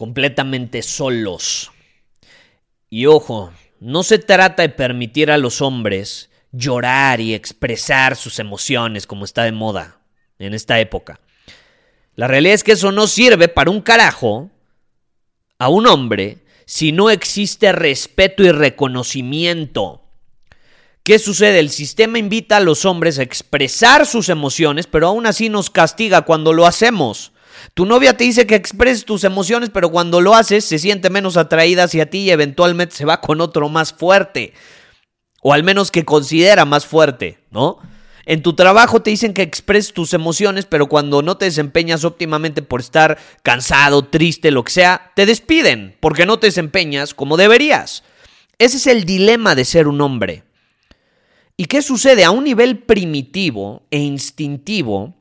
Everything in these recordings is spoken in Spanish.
completamente solos. Y ojo, no se trata de permitir a los hombres llorar y expresar sus emociones como está de moda en esta época. La realidad es que eso no sirve para un carajo a un hombre si no existe respeto y reconocimiento. ¿Qué sucede? El sistema invita a los hombres a expresar sus emociones, pero aún así nos castiga cuando lo hacemos. Tu novia te dice que expreses tus emociones, pero cuando lo haces se siente menos atraída hacia ti y eventualmente se va con otro más fuerte. O al menos que considera más fuerte, ¿no? En tu trabajo te dicen que expreses tus emociones, pero cuando no te desempeñas óptimamente por estar cansado, triste, lo que sea, te despiden porque no te desempeñas como deberías. Ese es el dilema de ser un hombre. ¿Y qué sucede? A un nivel primitivo e instintivo,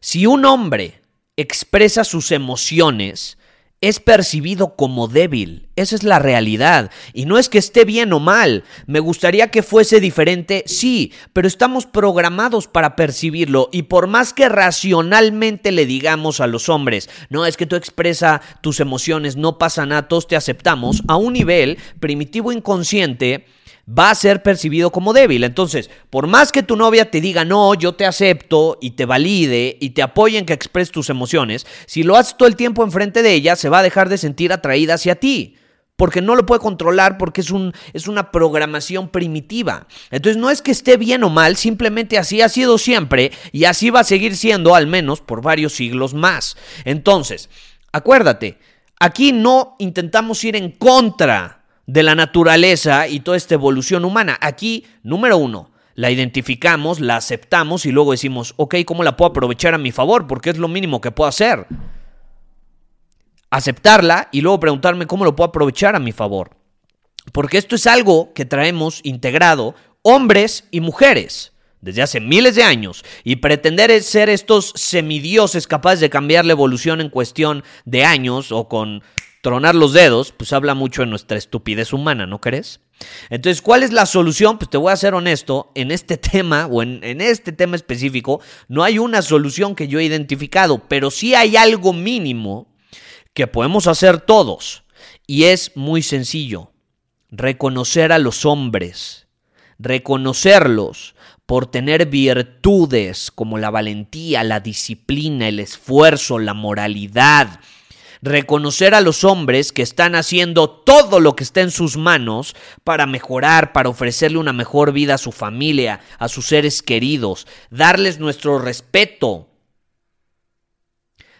si un hombre expresa sus emociones, es percibido como débil. Esa es la realidad. Y no es que esté bien o mal. Me gustaría que fuese diferente, sí, pero estamos programados para percibirlo. Y por más que racionalmente le digamos a los hombres, no es que tú expresa tus emociones, no pasa nada, todos te aceptamos, a un nivel primitivo inconsciente, va a ser percibido como débil. Entonces, por más que tu novia te diga, no, yo te acepto y te valide y te apoye en que expreses tus emociones, si lo haces todo el tiempo enfrente de ella, se va a dejar de sentir atraída hacia ti. Porque no lo puede controlar porque es, un, es una programación primitiva. Entonces no es que esté bien o mal, simplemente así ha sido siempre y así va a seguir siendo al menos por varios siglos más. Entonces, acuérdate, aquí no intentamos ir en contra de la naturaleza y toda esta evolución humana. Aquí, número uno, la identificamos, la aceptamos y luego decimos, ok, ¿cómo la puedo aprovechar a mi favor? Porque es lo mínimo que puedo hacer. Aceptarla y luego preguntarme cómo lo puedo aprovechar a mi favor. Porque esto es algo que traemos integrado hombres y mujeres desde hace miles de años y pretender ser estos semidioses capaces de cambiar la evolución en cuestión de años o con tronar los dedos, pues habla mucho de nuestra estupidez humana, ¿no crees? Entonces, ¿cuál es la solución? Pues te voy a ser honesto, en este tema o en, en, este tema específico, no hay una solución que yo he identificado, pero sí hay algo mínimo que podemos hacer todos. Y es muy sencillo, reconocer a los hombres, reconocerlos por tener virtudes como la valentía, la disciplina, el esfuerzo, la moralidad, reconocer a los hombres que están haciendo todo lo que está en sus manos para mejorar, para ofrecerle una mejor vida a su familia, a sus seres queridos, darles nuestro respeto.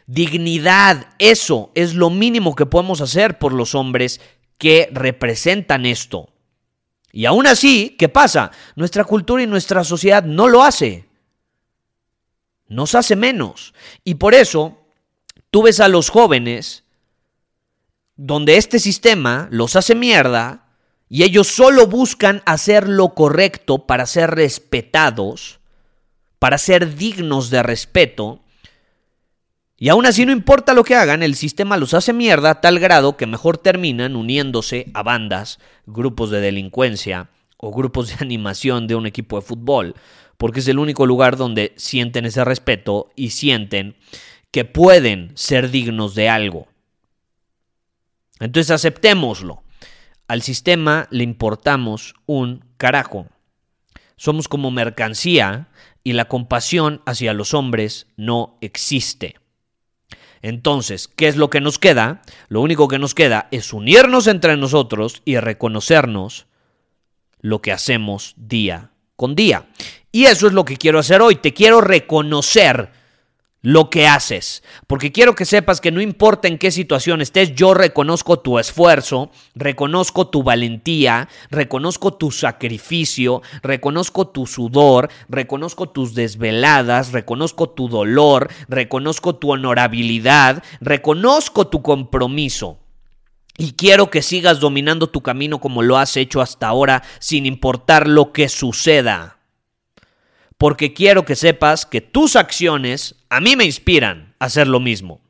Dignidad, eso es lo mínimo que podemos hacer por los hombres que representan esto. Y aún así, ¿qué pasa? Nuestra cultura y nuestra sociedad no lo hace. Nos hace menos. Y por eso Tú ves a los jóvenes donde este sistema los hace mierda y ellos solo buscan hacer lo correcto para ser respetados, para ser dignos de respeto. Y aún así no importa lo que hagan, el sistema los hace mierda a tal grado que mejor terminan uniéndose a bandas, grupos de delincuencia o grupos de animación de un equipo de fútbol, porque es el único lugar donde sienten ese respeto y sienten que pueden ser dignos de algo. Entonces aceptémoslo. Al sistema le importamos un carajo. Somos como mercancía y la compasión hacia los hombres no existe. Entonces, ¿qué es lo que nos queda? Lo único que nos queda es unirnos entre nosotros y reconocernos lo que hacemos día con día. Y eso es lo que quiero hacer hoy. Te quiero reconocer lo que haces. Porque quiero que sepas que no importa en qué situación estés, yo reconozco tu esfuerzo, reconozco tu valentía, reconozco tu sacrificio, reconozco tu sudor, reconozco tus desveladas, reconozco tu dolor, reconozco tu honorabilidad, reconozco tu compromiso. Y quiero que sigas dominando tu camino como lo has hecho hasta ahora, sin importar lo que suceda porque quiero que sepas que tus acciones a mí me inspiran a hacer lo mismo.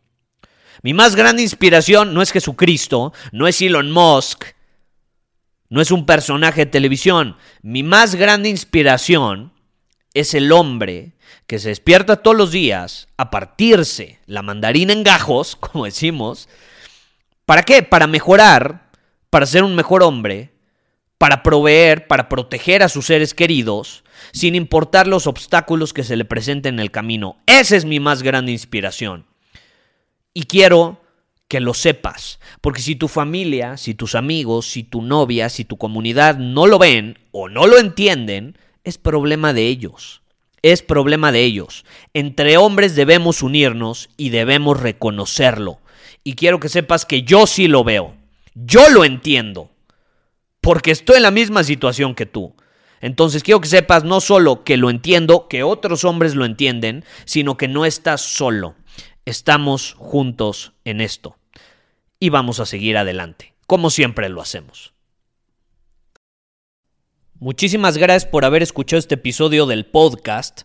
Mi más grande inspiración no es Jesucristo, no es Elon Musk, no es un personaje de televisión. Mi más grande inspiración es el hombre que se despierta todos los días a partirse la mandarina en gajos, como decimos. ¿Para qué? Para mejorar, para ser un mejor hombre, para proveer, para proteger a sus seres queridos, sin importar los obstáculos que se le presenten en el camino. Esa es mi más grande inspiración. Y quiero que lo sepas, porque si tu familia, si tus amigos, si tu novia, si tu comunidad no lo ven o no lo entienden, es problema de ellos. Es problema de ellos. Entre hombres debemos unirnos y debemos reconocerlo. Y quiero que sepas que yo sí lo veo. Yo lo entiendo porque estoy en la misma situación que tú. Entonces quiero que sepas no solo que lo entiendo, que otros hombres lo entienden, sino que no estás solo. Estamos juntos en esto. Y vamos a seguir adelante, como siempre lo hacemos. Muchísimas gracias por haber escuchado este episodio del podcast.